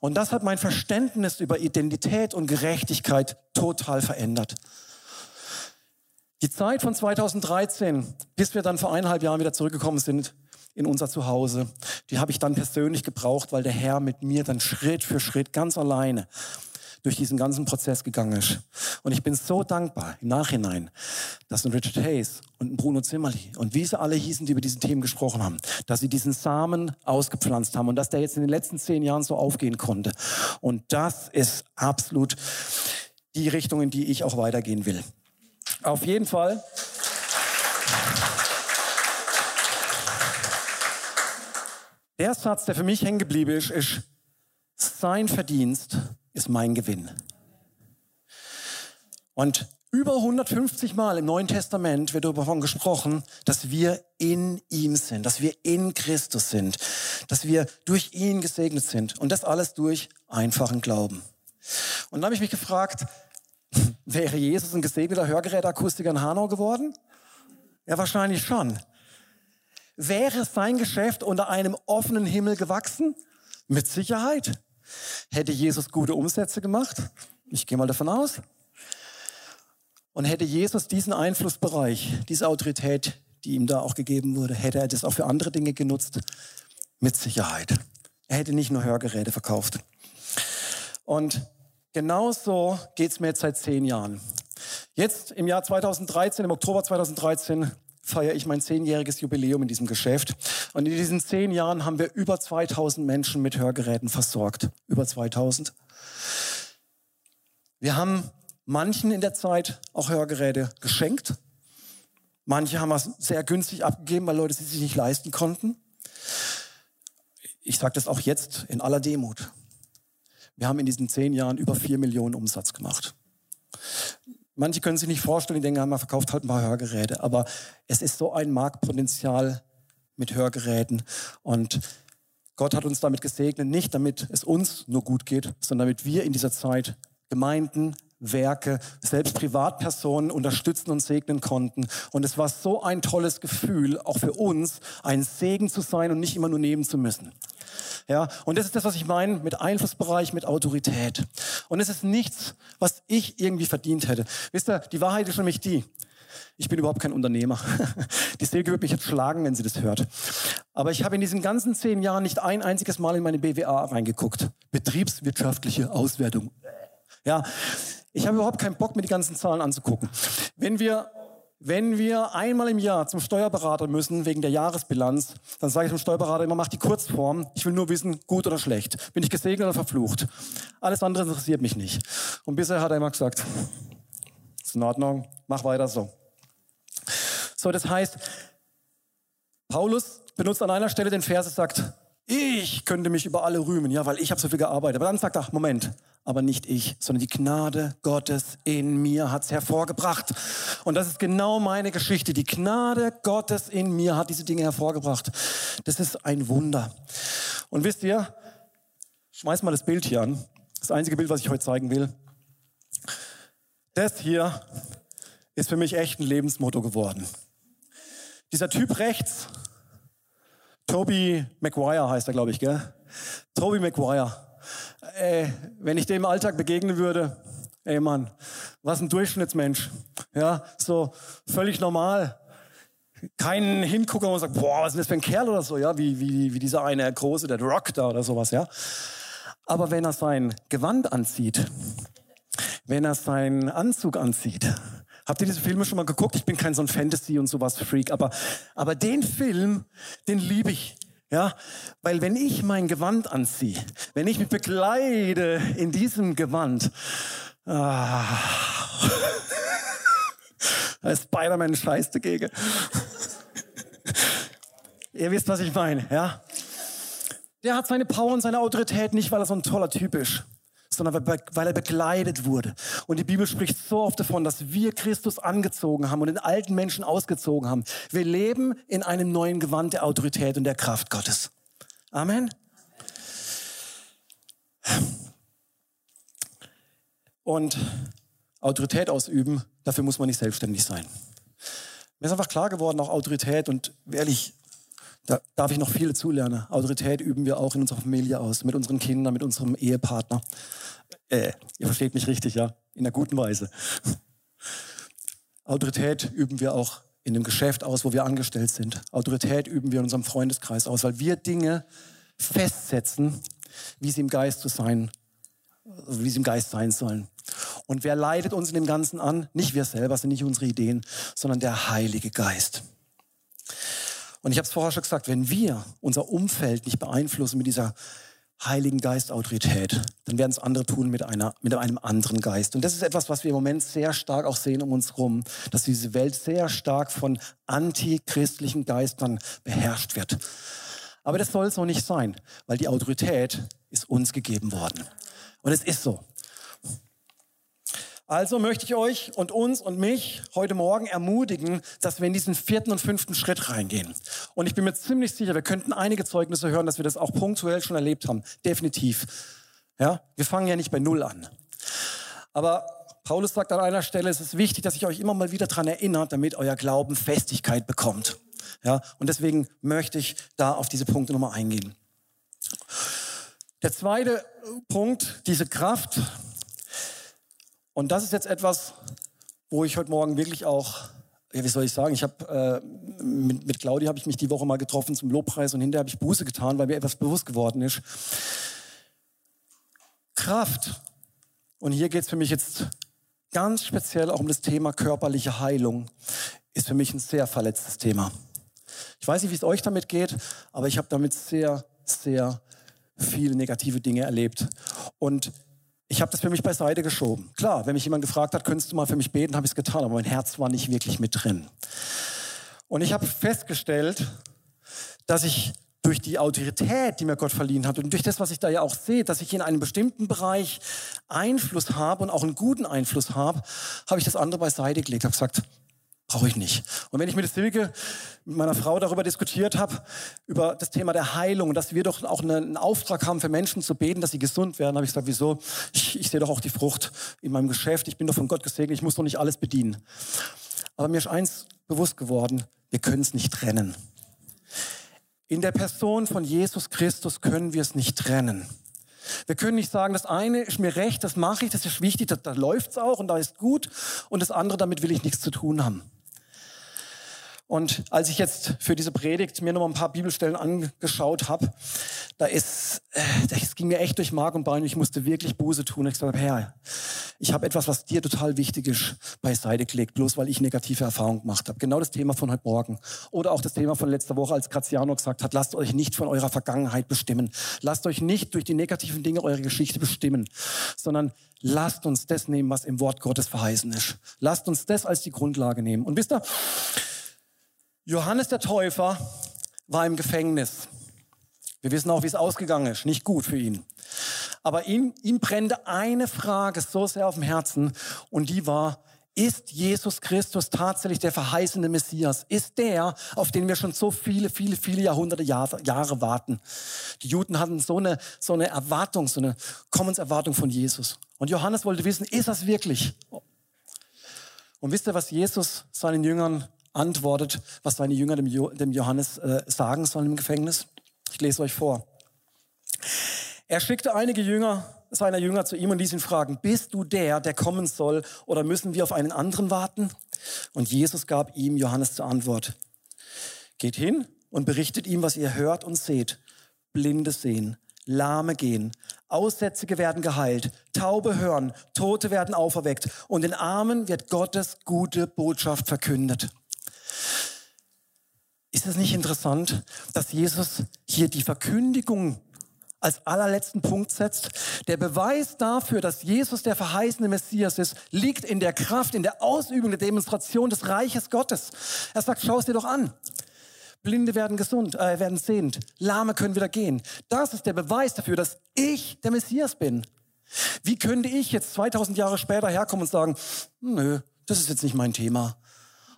Und das hat mein Verständnis über Identität und Gerechtigkeit total verändert. Die Zeit von 2013, bis wir dann vor eineinhalb Jahren wieder zurückgekommen sind, in unser Zuhause. Die habe ich dann persönlich gebraucht, weil der Herr mit mir dann Schritt für Schritt ganz alleine durch diesen ganzen Prozess gegangen ist. Und ich bin so dankbar im Nachhinein, dass ein Richard Hayes und ein Bruno Zimmerli und wie sie alle hießen, die über diesen Themen gesprochen haben, dass sie diesen Samen ausgepflanzt haben und dass der jetzt in den letzten zehn Jahren so aufgehen konnte. Und das ist absolut die Richtung, in die ich auch weitergehen will. Auf jeden Fall. Der Satz, der für mich hängen geblieben ist, ist, sein Verdienst ist mein Gewinn. Und über 150 Mal im Neuen Testament wird davon gesprochen, dass wir in ihm sind, dass wir in Christus sind, dass wir durch ihn gesegnet sind. Und das alles durch einfachen Glauben. Und dann habe ich mich gefragt, wäre Jesus ein gesegneter Hörgerätakustiker in Hanau geworden? Ja, wahrscheinlich schon. Wäre sein Geschäft unter einem offenen Himmel gewachsen? Mit Sicherheit. Hätte Jesus gute Umsätze gemacht? Ich gehe mal davon aus. Und hätte Jesus diesen Einflussbereich, diese Autorität, die ihm da auch gegeben wurde, hätte er das auch für andere Dinge genutzt? Mit Sicherheit. Er hätte nicht nur Hörgeräte verkauft. Und genauso geht es mir jetzt seit zehn Jahren. Jetzt im Jahr 2013, im Oktober 2013, feiere ich mein zehnjähriges Jubiläum in diesem Geschäft. Und in diesen zehn Jahren haben wir über 2000 Menschen mit Hörgeräten versorgt. Über 2000. Wir haben manchen in der Zeit auch Hörgeräte geschenkt. Manche haben wir sehr günstig abgegeben, weil Leute sie sich nicht leisten konnten. Ich sage das auch jetzt in aller Demut. Wir haben in diesen zehn Jahren über vier Millionen Umsatz gemacht. Manche können sich nicht vorstellen, die denken, man verkauft halt ein paar Hörgeräte. Aber es ist so ein Marktpotenzial mit Hörgeräten. Und Gott hat uns damit gesegnet, nicht damit es uns nur gut geht, sondern damit wir in dieser Zeit Gemeinden Werke, selbst Privatpersonen unterstützen und segnen konnten. Und es war so ein tolles Gefühl, auch für uns, ein Segen zu sein und nicht immer nur nehmen zu müssen. Ja, und das ist das, was ich meine mit Einflussbereich, mit Autorität. Und es ist nichts, was ich irgendwie verdient hätte. Wisst ihr, die Wahrheit ist nämlich die. Ich bin überhaupt kein Unternehmer. Die Silke wird mich jetzt schlagen, wenn sie das hört. Aber ich habe in diesen ganzen zehn Jahren nicht ein einziges Mal in meine BWA reingeguckt. Betriebswirtschaftliche Auswertung. Ja, ich habe überhaupt keinen Bock, mir die ganzen Zahlen anzugucken. Wenn wir wenn wir einmal im Jahr zum Steuerberater müssen wegen der Jahresbilanz, dann sage ich zum Steuerberater immer, mach die Kurzform. Ich will nur wissen, gut oder schlecht. Bin ich gesegnet oder verflucht? Alles andere interessiert mich nicht. Und bisher hat er immer gesagt, ist in Ordnung, mach weiter so. So, das heißt, Paulus benutzt an einer Stelle den Vers, sagt, ich könnte mich über alle rühmen, ja, weil ich habe so viel gearbeitet. Aber dann sagt er, Moment, aber nicht ich, sondern die Gnade Gottes in mir hat's hervorgebracht. Und das ist genau meine Geschichte. Die Gnade Gottes in mir hat diese Dinge hervorgebracht. Das ist ein Wunder. Und wisst ihr, schmeiß mal das Bild hier an. Das einzige Bild, was ich heute zeigen will. Das hier ist für mich echt ein Lebensmotto geworden. Dieser Typ rechts, Toby Maguire heißt er, glaube ich, gell? Toby Maguire ey, wenn ich dem im Alltag begegnen würde, ey Mann, was ein Durchschnittsmensch. Ja, so völlig normal. Kein Hingucker, wo man sagt, boah, was ist denn das für ein Kerl oder so, ja, wie, wie, wie dieser eine große, der Rock da oder sowas, ja. Aber wenn er sein Gewand anzieht, wenn er seinen Anzug anzieht, Habt ihr diese Filme schon mal geguckt? Ich bin kein so ein Fantasy und sowas Freak, aber, aber den Film, den liebe ich. Ja, weil wenn ich mein Gewand anziehe, wenn ich mich bekleide in diesem Gewand, ah, da ist Spider-Man scheiß dagegen. Ihr wisst, was ich meine, ja? Der hat seine Power und seine Autorität nicht, weil er so ein toller Typ ist sondern weil er begleitet wurde. Und die Bibel spricht so oft davon, dass wir Christus angezogen haben und den alten Menschen ausgezogen haben. Wir leben in einem neuen Gewand der Autorität und der Kraft Gottes. Amen. Und Autorität ausüben, dafür muss man nicht selbstständig sein. Mir ist einfach klar geworden, auch Autorität und ehrlich, da darf ich noch viel dazulernen. Autorität üben wir auch in unserer Familie aus, mit unseren Kindern, mit unserem Ehepartner. Äh, ihr versteht mich richtig, ja? In einer guten Weise. Autorität üben wir auch in dem Geschäft aus, wo wir angestellt sind. Autorität üben wir in unserem Freundeskreis aus, weil wir Dinge festsetzen, wie sie im Geist zu sein, wie sie im Geist sein sollen. Und wer leitet uns in dem Ganzen an? Nicht wir selber, sind nicht unsere Ideen, sondern der Heilige Geist. Und ich habe es vorher schon gesagt, wenn wir unser Umfeld nicht beeinflussen mit dieser Heiligen Geist Autorität, dann werden es andere tun mit, einer, mit einem anderen Geist. Und das ist etwas, was wir im Moment sehr stark auch sehen um uns herum, dass diese Welt sehr stark von antichristlichen Geistern beherrscht wird. Aber das soll so nicht sein, weil die Autorität ist uns gegeben worden. Und es ist so. Also möchte ich euch und uns und mich heute Morgen ermutigen, dass wir in diesen vierten und fünften Schritt reingehen. Und ich bin mir ziemlich sicher, wir könnten einige Zeugnisse hören, dass wir das auch punktuell schon erlebt haben. Definitiv. Ja, wir fangen ja nicht bei Null an. Aber Paulus sagt an einer Stelle, es ist wichtig, dass ich euch immer mal wieder daran erinnert, damit euer Glauben Festigkeit bekommt. Ja, und deswegen möchte ich da auf diese Punkte nochmal eingehen. Der zweite Punkt, diese Kraft, und das ist jetzt etwas, wo ich heute Morgen wirklich auch, ja, wie soll ich sagen, ich habe äh, mit, mit Claudia habe ich mich die Woche mal getroffen zum Lobpreis und hinterher habe ich Buße getan, weil mir etwas bewusst geworden ist. Kraft. Und hier geht es für mich jetzt ganz speziell auch um das Thema körperliche Heilung. Ist für mich ein sehr verletztes Thema. Ich weiß nicht, wie es euch damit geht, aber ich habe damit sehr, sehr viele negative Dinge erlebt. Und ich habe das für mich beiseite geschoben. Klar, wenn mich jemand gefragt hat, könntest du mal für mich beten, habe ich es getan, aber mein Herz war nicht wirklich mit drin. Und ich habe festgestellt, dass ich durch die Autorität, die mir Gott verliehen hat und durch das, was ich da ja auch sehe, dass ich in einem bestimmten Bereich Einfluss habe und auch einen guten Einfluss habe, habe ich das andere beiseite gelegt, habe gesagt, brauche ich nicht. Und wenn ich mit Silke, mit meiner Frau darüber diskutiert habe, über das Thema der Heilung, dass wir doch auch einen Auftrag haben für Menschen zu beten, dass sie gesund werden, habe ich gesagt, wieso? Ich, ich sehe doch auch die Frucht in meinem Geschäft. Ich bin doch von Gott gesegnet. Ich muss doch nicht alles bedienen. Aber mir ist eins bewusst geworden, wir können es nicht trennen. In der Person von Jesus Christus können wir es nicht trennen. Wir können nicht sagen, das eine ist mir recht, das mache ich, das ist wichtig, da, läuft es auch und da ist gut und das andere, damit will ich nichts zu tun haben. Und als ich jetzt für diese Predigt mir noch mal ein paar Bibelstellen angeschaut habe, da ist, äh, das ging mir echt durch Mark und Bein. Ich musste wirklich Buße tun. Ich gesagt, Herr, ich habe etwas, was dir total wichtig ist, beiseite gelegt, bloß weil ich negative Erfahrungen gemacht habe. Genau das Thema von heute Morgen. Oder auch das Thema von letzter Woche, als Graziano gesagt hat, lasst euch nicht von eurer Vergangenheit bestimmen. Lasst euch nicht durch die negativen Dinge eurer Geschichte bestimmen, sondern lasst uns das nehmen, was im Wort Gottes verheißen ist. Lasst uns das als die Grundlage nehmen. Und wisst ihr, Johannes der Täufer war im Gefängnis. Wir wissen auch, wie es ausgegangen ist. Nicht gut für ihn. Aber ihm, ihm brennte eine Frage so sehr auf dem Herzen und die war, ist Jesus Christus tatsächlich der verheißene Messias? Ist der, auf den wir schon so viele, viele, viele Jahrhunderte Jahre, Jahre warten? Die Juden hatten so eine, so eine Erwartung, so eine Kommenserwartung von Jesus. Und Johannes wollte wissen, ist das wirklich? Und wisst ihr, was Jesus seinen Jüngern antwortet, was seine Jünger dem, jo dem Johannes äh, sagen sollen im Gefängnis. Ich lese euch vor. Er schickte einige Jünger, seiner Jünger zu ihm und ließ ihn fragen, bist du der, der kommen soll, oder müssen wir auf einen anderen warten? Und Jesus gab ihm Johannes zur Antwort. Geht hin und berichtet ihm, was ihr hört und seht. Blinde sehen, Lahme gehen, Aussätzige werden geheilt, Taube hören, Tote werden auferweckt und den Armen wird Gottes gute Botschaft verkündet. Ist es nicht interessant, dass Jesus hier die Verkündigung als allerletzten Punkt setzt? Der Beweis dafür, dass Jesus der verheißene Messias ist, liegt in der Kraft, in der Ausübung, der Demonstration des Reiches Gottes. Er sagt, schau es dir doch an. Blinde werden gesund, äh, werden sehend, Lahme können wieder gehen. Das ist der Beweis dafür, dass ich der Messias bin. Wie könnte ich jetzt 2000 Jahre später herkommen und sagen, nö, das ist jetzt nicht mein Thema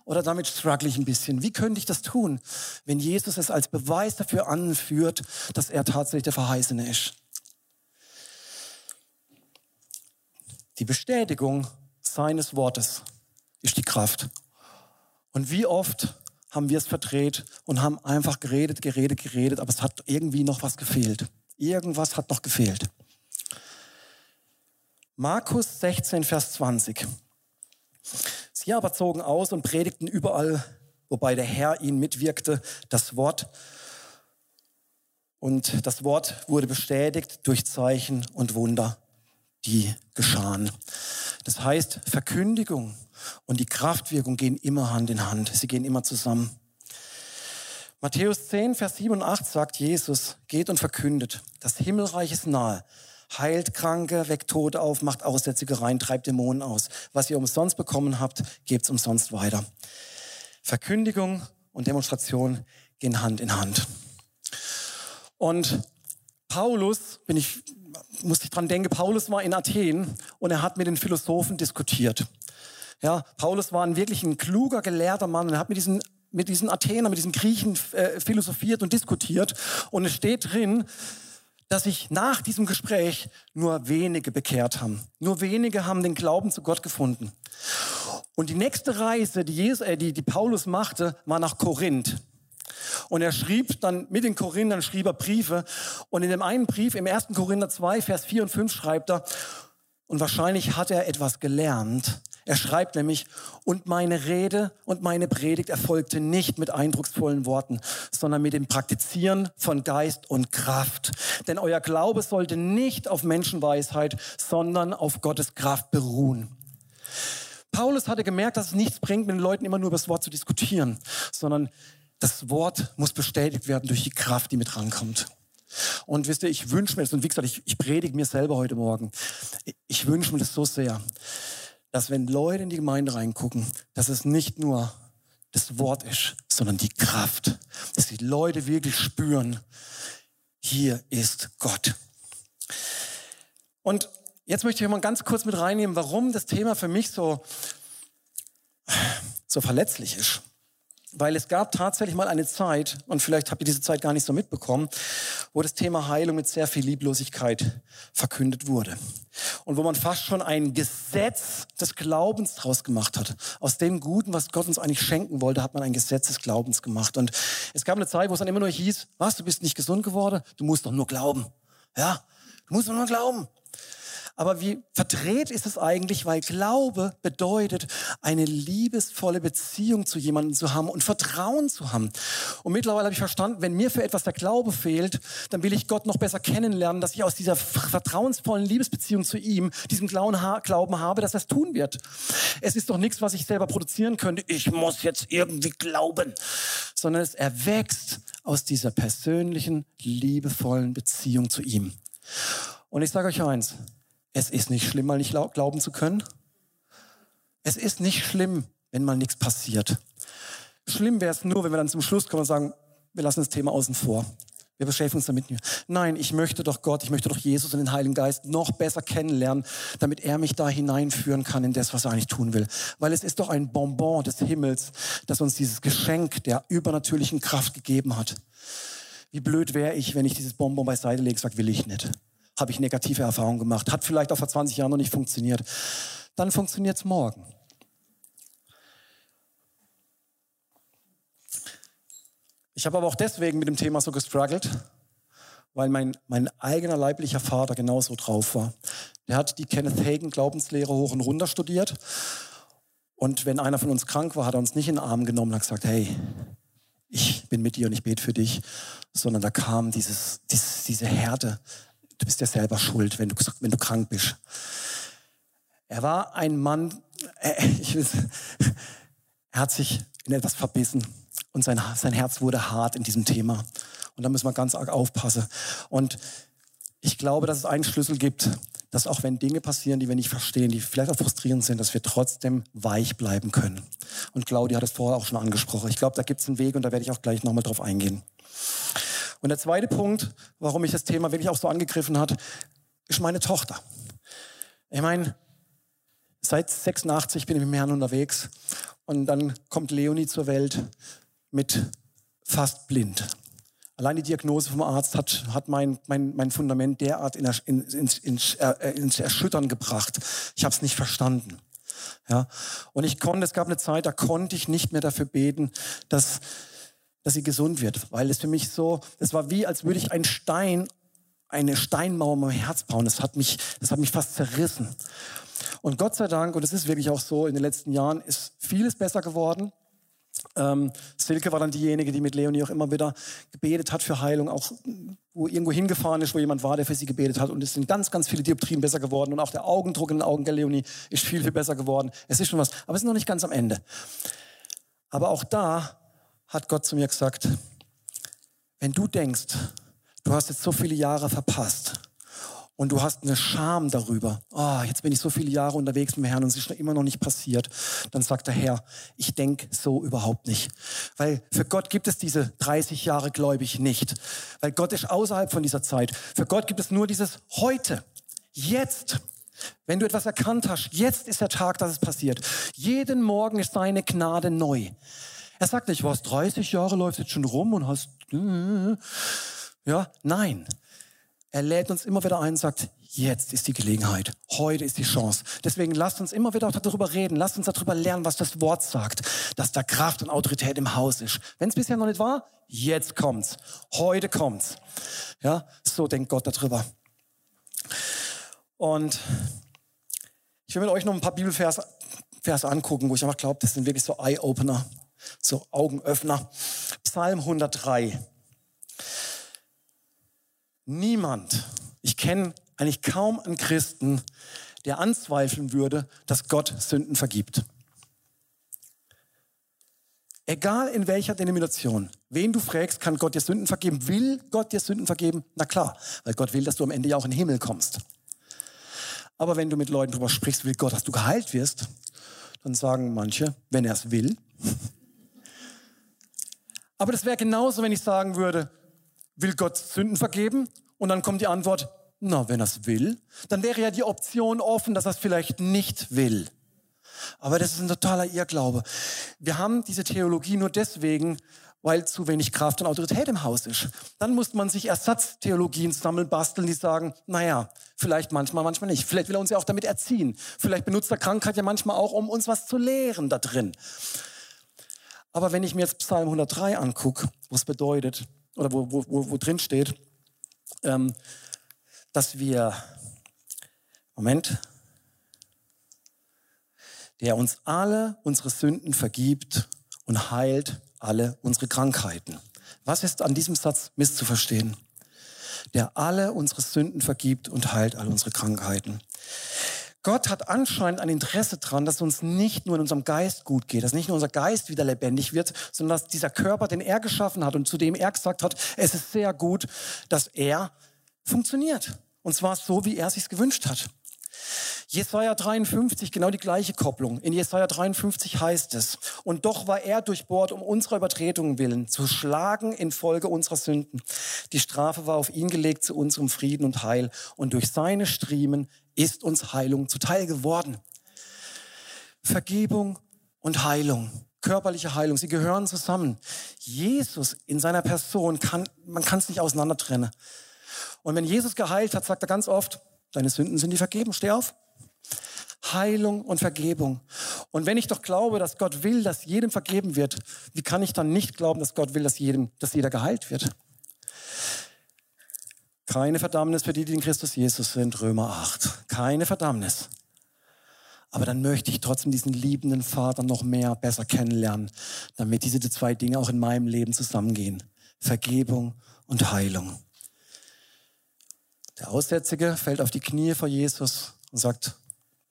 oder damit struggle ich ein bisschen. Wie könnte ich das tun, wenn Jesus es als Beweis dafür anführt, dass er tatsächlich der Verheißene ist? Die Bestätigung seines Wortes ist die Kraft. Und wie oft haben wir es verdreht und haben einfach geredet, geredet, geredet, aber es hat irgendwie noch was gefehlt. Irgendwas hat noch gefehlt. Markus 16, Vers 20. Sie aber zogen aus und predigten überall, wobei der Herr ihnen mitwirkte, das Wort. Und das Wort wurde bestätigt durch Zeichen und Wunder, die geschahen. Das heißt, Verkündigung und die Kraftwirkung gehen immer Hand in Hand. Sie gehen immer zusammen. Matthäus 10, Vers 7 und 8 sagt Jesus, geht und verkündet, das Himmelreich ist nahe heilt Kranke, weckt Tote auf, macht Aussätzige rein, treibt Dämonen aus. Was ihr umsonst bekommen habt, gebt's umsonst weiter. Verkündigung und Demonstration gehen Hand in Hand. Und Paulus, bin ich, muss ich dran denken, Paulus war in Athen und er hat mit den Philosophen diskutiert. Ja, Paulus war ein wirklich ein kluger, gelehrter Mann und er hat mit diesen mit diesen Athenern, mit diesen Griechen äh, philosophiert und diskutiert. Und es steht drin, dass sich nach diesem Gespräch nur wenige bekehrt haben. Nur wenige haben den Glauben zu Gott gefunden. Und die nächste Reise, die, Jesus, äh, die, die Paulus machte, war nach Korinth. Und er schrieb dann mit den Korinthern schrieb er Briefe. Und in dem einen Brief, im 1. Korinther 2, Vers 4 und 5 schreibt er, und wahrscheinlich hat er etwas gelernt, er schreibt nämlich, und meine Rede und meine Predigt erfolgte nicht mit eindrucksvollen Worten, sondern mit dem Praktizieren von Geist und Kraft. Denn euer Glaube sollte nicht auf Menschenweisheit, sondern auf Gottes Kraft beruhen. Paulus hatte gemerkt, dass es nichts bringt, mit den Leuten immer nur über das Wort zu diskutieren, sondern das Wort muss bestätigt werden durch die Kraft, die mit rankommt. Und wisst ihr, ich wünsche mir das, und wie gesagt, ich, ich predige mir selber heute Morgen, ich wünsche mir das so sehr, dass wenn Leute in die Gemeinde reingucken, dass es nicht nur das Wort ist, sondern die Kraft, dass die Leute wirklich spüren, hier ist Gott. Und jetzt möchte ich mal ganz kurz mit reinnehmen, warum das Thema für mich so, so verletzlich ist. Weil es gab tatsächlich mal eine Zeit, und vielleicht habt ihr diese Zeit gar nicht so mitbekommen, wo das Thema Heilung mit sehr viel Lieblosigkeit verkündet wurde. Und wo man fast schon ein Gesetz des Glaubens draus gemacht hat. Aus dem Guten, was Gott uns eigentlich schenken wollte, hat man ein Gesetz des Glaubens gemacht. Und es gab eine Zeit, wo es dann immer nur hieß, was, du bist nicht gesund geworden? Du musst doch nur glauben. Ja, du musst doch nur glauben. Aber wie verdreht ist es eigentlich, weil Glaube bedeutet, eine liebesvolle Beziehung zu jemandem zu haben und Vertrauen zu haben. Und mittlerweile habe ich verstanden, wenn mir für etwas der Glaube fehlt, dann will ich Gott noch besser kennenlernen, dass ich aus dieser vertrauensvollen Liebesbeziehung zu ihm, diesem Glauben habe, dass er es tun wird. Es ist doch nichts, was ich selber produzieren könnte. Ich muss jetzt irgendwie glauben, sondern es erwächst aus dieser persönlichen, liebevollen Beziehung zu ihm. Und ich sage euch eins, es ist nicht schlimm, mal nicht glauben zu können. Es ist nicht schlimm, wenn mal nichts passiert. Schlimm wäre es nur, wenn wir dann zum Schluss kommen und sagen, wir lassen das Thema außen vor. Wir beschäftigen uns damit nicht. Nein, ich möchte doch Gott, ich möchte doch Jesus und den Heiligen Geist noch besser kennenlernen, damit er mich da hineinführen kann in das, was er eigentlich tun will. Weil es ist doch ein Bonbon des Himmels, das uns dieses Geschenk der übernatürlichen Kraft gegeben hat. Wie blöd wäre ich, wenn ich dieses Bonbon beiseite lege und sage, will ich nicht habe ich negative Erfahrungen gemacht. Hat vielleicht auch vor 20 Jahren noch nicht funktioniert. Dann funktioniert es morgen. Ich habe aber auch deswegen mit dem Thema so gestruggelt, weil mein, mein eigener leiblicher Vater genauso drauf war. Der hat die Kenneth Hagen Glaubenslehre hoch und runter studiert. Und wenn einer von uns krank war, hat er uns nicht in den Arm genommen und hat gesagt, hey, ich bin mit dir und ich bete für dich, sondern da kam dieses, dieses, diese Härte, du bist ja selber schuld, wenn du, wenn du krank bist. Er war ein Mann, äh, ich will, er hat sich in etwas verbissen und sein, sein Herz wurde hart in diesem Thema. Und da müssen wir ganz arg aufpassen. Und ich glaube, dass es einen Schlüssel gibt, dass auch wenn Dinge passieren, die wir nicht verstehen, die vielleicht auch frustrierend sind, dass wir trotzdem weich bleiben können. Und Claudia hat es vorher auch schon angesprochen. Ich glaube, da gibt es einen Weg und da werde ich auch gleich nochmal drauf eingehen. Und der zweite Punkt, warum mich das Thema wirklich auch so angegriffen hat, ist meine Tochter. Ich meine, seit 86 bin ich mit dem Herrn unterwegs und dann kommt Leonie zur Welt mit fast blind. Allein die Diagnose vom Arzt hat, hat mein, mein, mein Fundament derart in, in, ins, äh, ins Erschüttern gebracht. Ich habe es nicht verstanden. Ja? Und ich konnte, es gab eine Zeit, da konnte ich nicht mehr dafür beten, dass dass sie gesund wird, weil es für mich so, es war wie, als würde ich einen Stein, eine Steinmauer in meinem Herz bauen. Das hat mich, das hat mich fast zerrissen. Und Gott sei Dank, und es ist wirklich auch so, in den letzten Jahren ist vieles besser geworden. Ähm, Silke war dann diejenige, die mit Leonie auch immer wieder gebetet hat für Heilung, auch wo irgendwo hingefahren ist, wo jemand war, der für sie gebetet hat. Und es sind ganz, ganz viele Dioptrien besser geworden. Und auch der Augendruck in den Augen der Leonie ist viel, viel besser geworden. Es ist schon was, aber es ist noch nicht ganz am Ende. Aber auch da hat Gott zu mir gesagt, wenn du denkst, du hast jetzt so viele Jahre verpasst und du hast eine Scham darüber, oh, jetzt bin ich so viele Jahre unterwegs mit dem Herrn und es ist immer noch nicht passiert, dann sagt der Herr, ich denke so überhaupt nicht. Weil für Gott gibt es diese 30 Jahre gläubig nicht. Weil Gott ist außerhalb von dieser Zeit. Für Gott gibt es nur dieses heute, jetzt. Wenn du etwas erkannt hast, jetzt ist der Tag, dass es passiert. Jeden Morgen ist seine Gnade neu. Er sagt nicht, was 30 Jahre läuft jetzt schon rum und hast, ja, nein. Er lädt uns immer wieder ein und sagt, jetzt ist die Gelegenheit, heute ist die Chance. Deswegen lasst uns immer wieder darüber reden, lasst uns darüber lernen, was das Wort sagt, dass da Kraft und Autorität im Haus ist. Wenn es bisher noch nicht war, jetzt kommt's, heute kommt's. Ja, so denkt Gott darüber. Und ich will mit euch noch ein paar Bibelverse Verse angucken, wo ich einfach glaube, das sind wirklich so Eye-Opener so Augenöffner. Psalm 103. Niemand, ich kenne eigentlich kaum einen Christen, der anzweifeln würde, dass Gott Sünden vergibt. Egal in welcher Denomination, wen du fragst, kann Gott dir Sünden vergeben? Will Gott dir Sünden vergeben? Na klar, weil Gott will, dass du am Ende ja auch in den Himmel kommst. Aber wenn du mit Leuten darüber sprichst, will Gott, dass du geheilt wirst, dann sagen manche, wenn er es will, aber das wäre genauso, wenn ich sagen würde, will Gott Sünden vergeben? Und dann kommt die Antwort, na, wenn er es will, dann wäre ja die Option offen, dass er es vielleicht nicht will. Aber das ist ein totaler Irrglaube. Wir haben diese Theologie nur deswegen, weil zu wenig Kraft und Autorität im Haus ist. Dann muss man sich Ersatztheologien sammeln, basteln, die sagen, naja, vielleicht manchmal, manchmal nicht. Vielleicht will er uns ja auch damit erziehen. Vielleicht benutzt er Krankheit ja manchmal auch, um uns was zu lehren da drin. Aber wenn ich mir jetzt Psalm 103 angucke, was bedeutet, oder wo, wo, wo, wo drin steht, ähm, dass wir, Moment, der uns alle unsere Sünden vergibt und heilt alle unsere Krankheiten. Was ist an diesem Satz misszuverstehen? Der alle unsere Sünden vergibt und heilt alle unsere Krankheiten. Gott hat anscheinend ein Interesse daran, dass es uns nicht nur in unserem Geist gut geht, dass nicht nur unser Geist wieder lebendig wird, sondern dass dieser Körper, den er geschaffen hat und zu dem er gesagt hat, es ist sehr gut, dass er funktioniert. Und zwar so, wie er es sich gewünscht hat. Jesaja 53, genau die gleiche Kopplung. In Jesaja 53 heißt es, und doch war er durchbohrt um unserer Übertretungen willen, zu schlagen infolge unserer Sünden. Die Strafe war auf ihn gelegt zu unserem Frieden und Heil, und durch seine Striemen ist uns Heilung zuteil geworden. Vergebung und Heilung, körperliche Heilung, sie gehören zusammen. Jesus in seiner Person kann, man kann es nicht auseinander trennen. Und wenn Jesus geheilt hat, sagt er ganz oft, deine Sünden sind die vergeben, steh auf. Heilung und Vergebung. Und wenn ich doch glaube, dass Gott will, dass jedem vergeben wird, wie kann ich dann nicht glauben, dass Gott will, dass, jedem, dass jeder geheilt wird? Keine Verdammnis für die, die in Christus Jesus sind, Römer 8. Keine Verdammnis. Aber dann möchte ich trotzdem diesen liebenden Vater noch mehr, besser kennenlernen, damit diese zwei Dinge auch in meinem Leben zusammengehen. Vergebung und Heilung. Der Aussätzige fällt auf die Knie vor Jesus und sagt,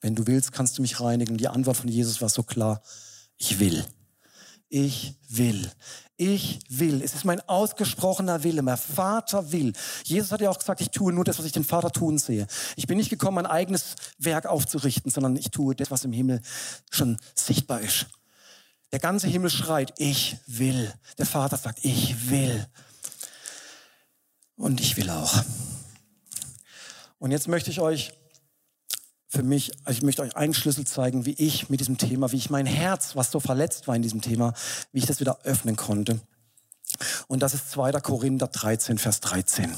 wenn du willst, kannst du mich reinigen. Die Antwort von Jesus war so klar, ich will. Ich will. Ich will. Es ist mein ausgesprochener Wille. Mein Vater will. Jesus hat ja auch gesagt, ich tue nur das, was ich den Vater tun sehe. Ich bin nicht gekommen, mein eigenes Werk aufzurichten, sondern ich tue das, was im Himmel schon sichtbar ist. Der ganze Himmel schreit, ich will. Der Vater sagt, ich will. Und ich will auch. Und jetzt möchte ich euch für mich, ich möchte euch einen Schlüssel zeigen, wie ich mit diesem Thema, wie ich mein Herz, was so verletzt war in diesem Thema, wie ich das wieder öffnen konnte. Und das ist 2. Korinther 13, Vers 13.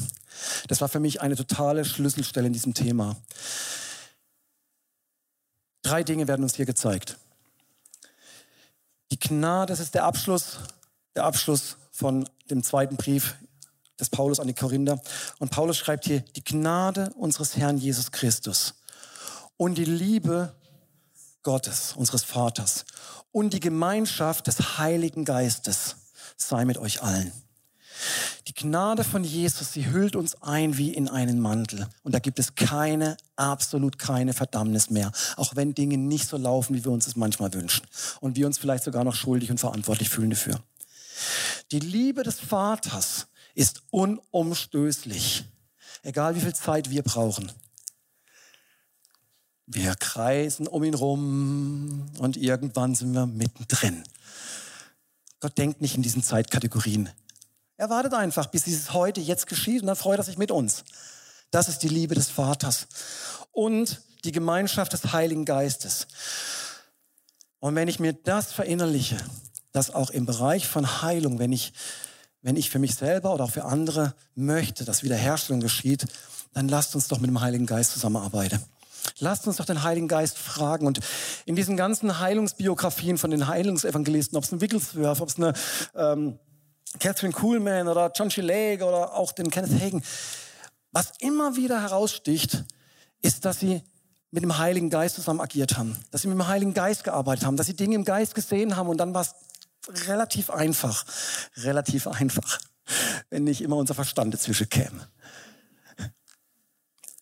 Das war für mich eine totale Schlüsselstelle in diesem Thema. Drei Dinge werden uns hier gezeigt. Die Gnade, das ist der Abschluss, der Abschluss von dem zweiten Brief des Paulus an die Korinther. Und Paulus schreibt hier, die Gnade unseres Herrn Jesus Christus und die Liebe Gottes, unseres Vaters und die Gemeinschaft des Heiligen Geistes sei mit euch allen. Die Gnade von Jesus, sie hüllt uns ein wie in einen Mantel. Und da gibt es keine, absolut keine Verdammnis mehr. Auch wenn Dinge nicht so laufen, wie wir uns es manchmal wünschen. Und wir uns vielleicht sogar noch schuldig und verantwortlich fühlen dafür. Die Liebe des Vaters ist unumstößlich. Egal wie viel Zeit wir brauchen. Wir kreisen um ihn rum und irgendwann sind wir mittendrin. Gott denkt nicht in diesen Zeitkategorien. Er wartet einfach, bis dieses heute jetzt geschieht und dann freut er sich mit uns. Das ist die Liebe des Vaters und die Gemeinschaft des Heiligen Geistes. Und wenn ich mir das verinnerliche, dass auch im Bereich von Heilung, wenn ich wenn ich für mich selber oder auch für andere möchte, dass Wiederherstellung geschieht, dann lasst uns doch mit dem Heiligen Geist zusammenarbeiten. Lasst uns doch den Heiligen Geist fragen. Und in diesen ganzen Heilungsbiografien von den Heilungsevangelisten, ob es ein Wigglesworth, ob es eine ähm, Catherine Kuhlman oder John G. Lake oder auch den Kenneth Hagen, was immer wieder heraussticht, ist, dass sie mit dem Heiligen Geist zusammen agiert haben, dass sie mit dem Heiligen Geist gearbeitet haben, dass sie Dinge im Geist gesehen haben und dann was relativ einfach. Relativ einfach. Wenn nicht immer unser Verstand dazwischen käme.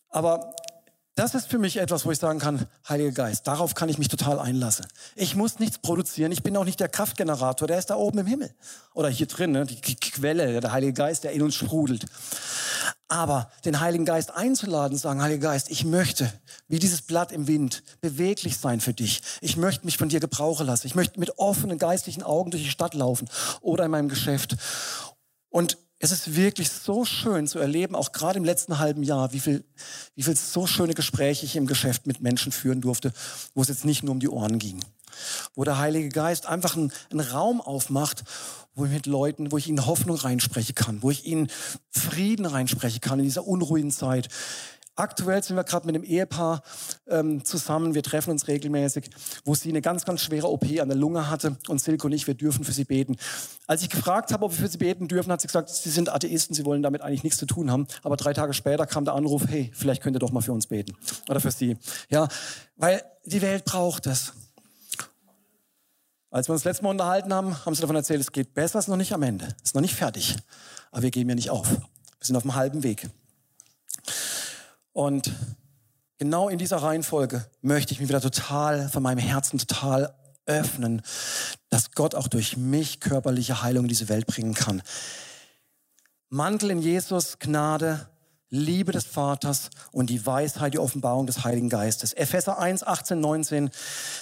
Aber das ist für mich etwas, wo ich sagen kann, Heiliger Geist, darauf kann ich mich total einlassen. Ich muss nichts produzieren, ich bin auch nicht der Kraftgenerator, der ist da oben im Himmel. Oder hier drin, ne? die Quelle, der Heilige Geist, der in uns sprudelt. Aber den Heiligen Geist einzuladen, sagen, Heiliger Geist, ich möchte, wie dieses Blatt im Wind, beweglich sein für dich. Ich möchte mich von dir gebrauchen lassen. Ich möchte mit offenen geistlichen Augen durch die Stadt laufen oder in meinem Geschäft. Und es ist wirklich so schön zu erleben, auch gerade im letzten halben Jahr, wie viel, wie viel so schöne Gespräche ich im Geschäft mit Menschen führen durfte, wo es jetzt nicht nur um die Ohren ging. Wo der Heilige Geist einfach einen, einen Raum aufmacht, wo ich mit Leuten, wo ich ihnen Hoffnung reinsprechen kann, wo ich ihnen Frieden reinsprechen kann in dieser unruhigen Zeit. Aktuell sind wir gerade mit einem Ehepaar ähm, zusammen. Wir treffen uns regelmäßig, wo sie eine ganz, ganz schwere OP an der Lunge hatte. Und Silke und ich, wir dürfen für sie beten. Als ich gefragt habe, ob wir für sie beten dürfen, hat sie gesagt, sie sind Atheisten, sie wollen damit eigentlich nichts zu tun haben. Aber drei Tage später kam der Anruf, hey, vielleicht könnt ihr doch mal für uns beten. Oder für sie. Ja, weil die Welt braucht es. Als wir uns letztes Mal unterhalten haben, haben sie davon erzählt, es geht besser, es ist noch nicht am Ende, es ist noch nicht fertig. Aber wir geben ja nicht auf. Wir sind auf dem halben Weg. Und genau in dieser Reihenfolge möchte ich mich wieder total von meinem Herzen total öffnen, dass Gott auch durch mich körperliche Heilung in diese Welt bringen kann. Mantel in Jesus, Gnade, Liebe des Vaters und die Weisheit, die Offenbarung des Heiligen Geistes. Epheser 1, 18, 19,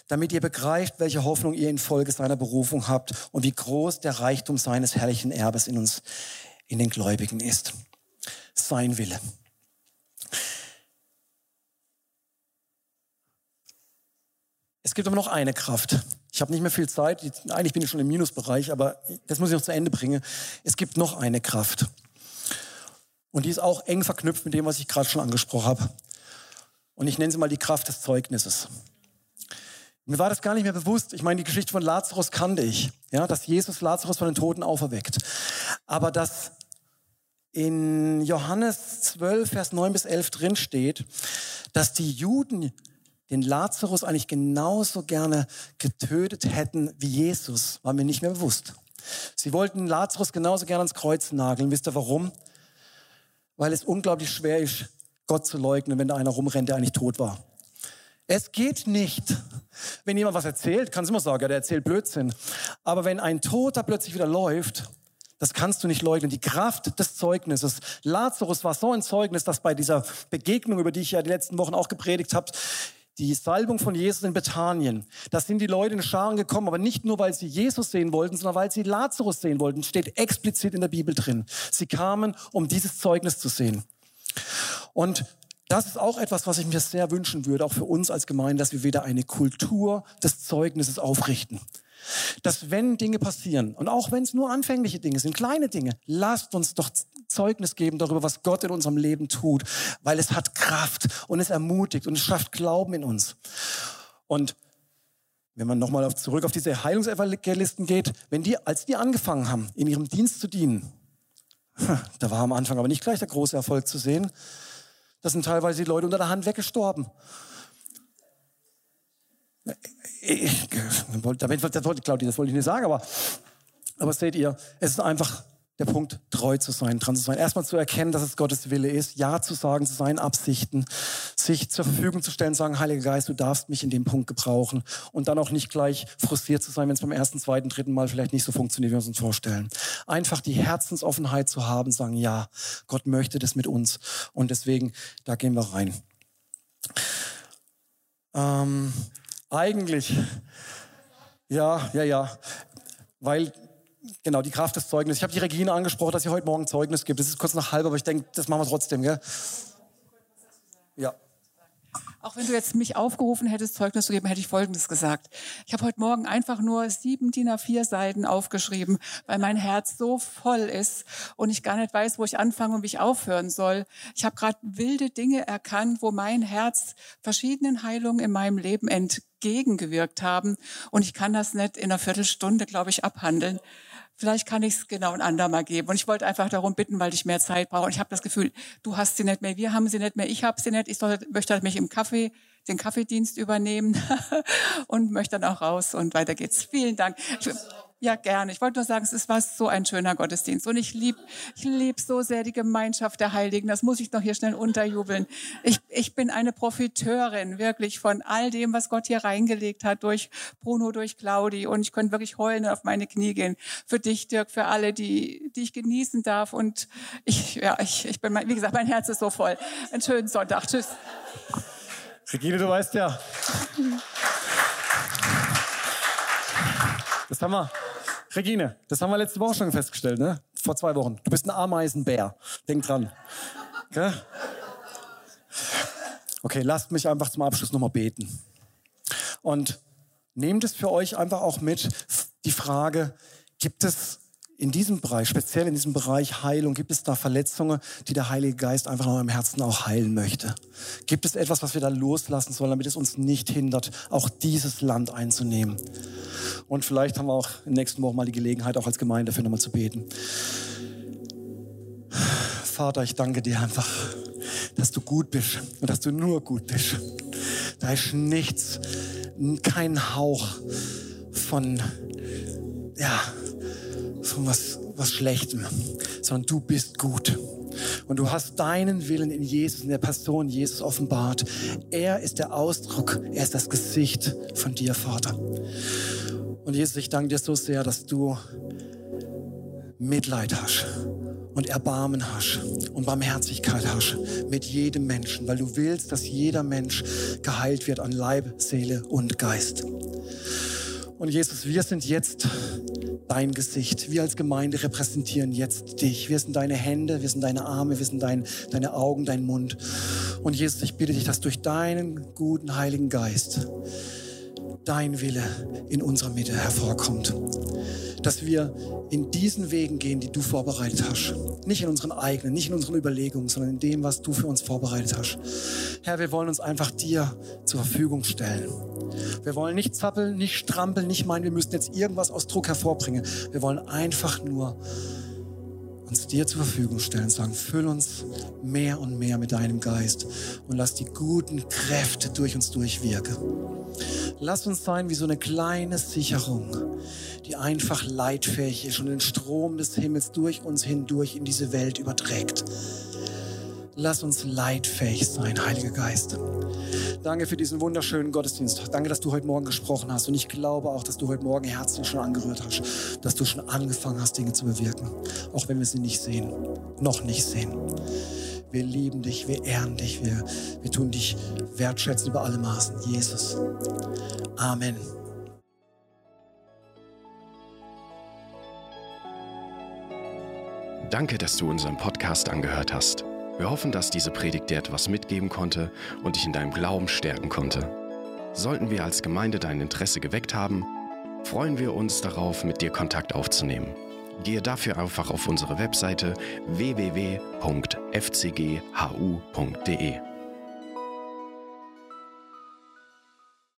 damit ihr begreift, welche Hoffnung ihr infolge seiner Berufung habt und wie groß der Reichtum seines herrlichen Erbes in uns, in den Gläubigen ist. Sein Wille. Es gibt aber noch eine Kraft. Ich habe nicht mehr viel Zeit. Eigentlich bin ich schon im Minusbereich, aber das muss ich noch zu Ende bringen. Es gibt noch eine Kraft. Und die ist auch eng verknüpft mit dem, was ich gerade schon angesprochen habe. Und ich nenne sie mal die Kraft des Zeugnisses. Mir war das gar nicht mehr bewusst. Ich meine, die Geschichte von Lazarus kannte ich, ja, dass Jesus Lazarus von den Toten auferweckt. Aber dass in Johannes 12, Vers 9 bis 11 drin steht, dass die Juden den Lazarus eigentlich genauso gerne getötet hätten wie Jesus, war mir nicht mehr bewusst. Sie wollten Lazarus genauso gerne ans Kreuz nageln. Wisst ihr warum? Weil es unglaublich schwer ist, Gott zu leugnen, wenn da einer rumrennt, der eigentlich tot war. Es geht nicht. Wenn jemand was erzählt, kannst du immer sagen, der erzählt Blödsinn. Aber wenn ein Toter plötzlich wieder läuft, das kannst du nicht leugnen. Die Kraft des Zeugnisses. Lazarus war so ein Zeugnis, dass bei dieser Begegnung, über die ich ja die letzten Wochen auch gepredigt habe, die Salbung von Jesus in Bethanien. Da sind die Leute in Scharen gekommen, aber nicht nur, weil sie Jesus sehen wollten, sondern weil sie Lazarus sehen wollten. Steht explizit in der Bibel drin. Sie kamen, um dieses Zeugnis zu sehen. Und das ist auch etwas, was ich mir sehr wünschen würde, auch für uns als Gemeinde, dass wir wieder eine Kultur des Zeugnisses aufrichten. Dass wenn Dinge passieren, und auch wenn es nur anfängliche Dinge sind, kleine Dinge, lasst uns doch Zeugnis geben darüber, was Gott in unserem Leben tut, weil es hat Kraft und es ermutigt und es schafft Glauben in uns. Und wenn man nochmal auf, zurück auf diese Heilungsevangelisten geht, wenn die, als die angefangen haben, in ihrem Dienst zu dienen, da war am Anfang aber nicht gleich der große Erfolg zu sehen. Da sind teilweise die Leute unter der Hand weggestorben. Ich, damit, das wollte, Claudia, das wollte ich nicht sagen, aber, aber seht ihr, es ist einfach der Punkt, treu zu sein, dran zu sein. Erstmal zu erkennen, dass es Gottes Wille ist, Ja zu sagen zu seinen Absichten, sich zur Verfügung zu stellen, sagen, Heiliger Geist, du darfst mich in dem Punkt gebrauchen und dann auch nicht gleich frustriert zu sein, wenn es beim ersten, zweiten, dritten Mal vielleicht nicht so funktioniert, wie wir uns vorstellen. Einfach die Herzensoffenheit zu haben, sagen, ja, Gott möchte das mit uns und deswegen, da gehen wir rein. Ähm, eigentlich, ja, ja, ja, weil genau, die Kraft des Zeugnisses. Ich habe die Regine angesprochen, dass sie heute Morgen Zeugnis gibt. Das ist kurz nach halb, aber ich denke, das machen wir trotzdem, gell? Ja. Auch wenn du jetzt mich aufgerufen hättest, Zeugnis zu geben, hätte ich Folgendes gesagt. Ich habe heute Morgen einfach nur sieben DIN A4 Seiten aufgeschrieben, weil mein Herz so voll ist und ich gar nicht weiß, wo ich anfangen und wie ich aufhören soll. Ich habe gerade wilde Dinge erkannt, wo mein Herz verschiedenen Heilungen in meinem Leben entgegengewirkt haben und ich kann das nicht in einer Viertelstunde, glaube ich, abhandeln. Vielleicht kann ich es genau ein andermal geben. Und ich wollte einfach darum bitten, weil ich mehr Zeit brauche. Und ich habe das Gefühl, du hast sie nicht mehr, wir haben sie nicht mehr, ich habe sie nicht. Ich soll, möchte mich im Kaffee, den Kaffeedienst übernehmen und möchte dann auch raus und weiter geht's. Vielen Dank. Ich, ja, gerne. Ich wollte nur sagen, es war so ein schöner Gottesdienst. Und ich liebe ich lieb so sehr die Gemeinschaft der Heiligen. Das muss ich noch hier schnell unterjubeln. Ich, ich bin eine Profiteurin wirklich von all dem, was Gott hier reingelegt hat, durch Bruno, durch Claudi. Und ich könnte wirklich heulen und auf meine Knie gehen. Für dich, Dirk, für alle, die, die ich genießen darf. Und ich, ja, ich, ich bin, wie gesagt, mein Herz ist so voll. Einen schönen Sonntag. Tschüss. Regine, du weißt ja. Das haben wir. Regine, das haben wir letzte Woche schon festgestellt, ne? Vor zwei Wochen. Du bist ein Ameisenbär. Denk dran. Okay? Okay, lasst mich einfach zum Abschluss nochmal beten. Und nehmt es für euch einfach auch mit, die Frage, gibt es in diesem Bereich, speziell in diesem Bereich Heilung, gibt es da Verletzungen, die der Heilige Geist einfach noch im Herzen auch heilen möchte? Gibt es etwas, was wir da loslassen sollen, damit es uns nicht hindert, auch dieses Land einzunehmen? Und vielleicht haben wir auch im nächsten Woche mal die Gelegenheit, auch als Gemeinde dafür nochmal zu beten. Vater, ich danke dir einfach, dass du gut bist und dass du nur gut bist. Da ist nichts, kein Hauch von, ja, von was, was Schlechtem, sondern du bist gut. Und du hast deinen Willen in Jesus, in der Person Jesus offenbart. Er ist der Ausdruck, er ist das Gesicht von dir, Vater. Und Jesus, ich danke dir so sehr, dass du Mitleid hast und Erbarmen hast und Barmherzigkeit hast mit jedem Menschen, weil du willst, dass jeder Mensch geheilt wird an Leib, Seele und Geist. Und Jesus, wir sind jetzt dein Gesicht. Wir als Gemeinde repräsentieren jetzt dich. Wir sind deine Hände, wir sind deine Arme, wir sind dein, deine Augen, dein Mund. Und Jesus, ich bitte dich, dass durch deinen guten Heiligen Geist dein Wille in unserer Mitte hervorkommt. Dass wir in diesen Wegen gehen, die du vorbereitet hast. Nicht in unseren eigenen, nicht in unseren Überlegungen, sondern in dem, was du für uns vorbereitet hast. Herr, wir wollen uns einfach dir zur Verfügung stellen. Wir wollen nicht zappeln, nicht strampeln, nicht meinen, wir müssen jetzt irgendwas aus Druck hervorbringen. Wir wollen einfach nur uns dir zur Verfügung stellen, sagen, füll uns mehr und mehr mit deinem Geist und lass die guten Kräfte durch uns durchwirken. Lass uns sein wie so eine kleine Sicherung, die einfach leitfähig ist und den Strom des Himmels durch uns hindurch in diese Welt überträgt. Lass uns leitfähig sein, Heiliger Geist. Danke für diesen wunderschönen Gottesdienst. Danke, dass du heute Morgen gesprochen hast. Und ich glaube auch, dass du heute Morgen Herzen schon angerührt hast. Dass du schon angefangen hast, Dinge zu bewirken. Auch wenn wir sie nicht sehen. Noch nicht sehen. Wir lieben dich, wir ehren dich, wir, wir tun dich wertschätzen über alle Maßen. Jesus. Amen. Danke, dass du unseren Podcast angehört hast. Wir hoffen, dass diese Predigt dir etwas mitgeben konnte und dich in deinem Glauben stärken konnte. Sollten wir als Gemeinde dein Interesse geweckt haben, freuen wir uns darauf, mit dir Kontakt aufzunehmen. Gehe dafür einfach auf unsere Webseite www.fcghu.de.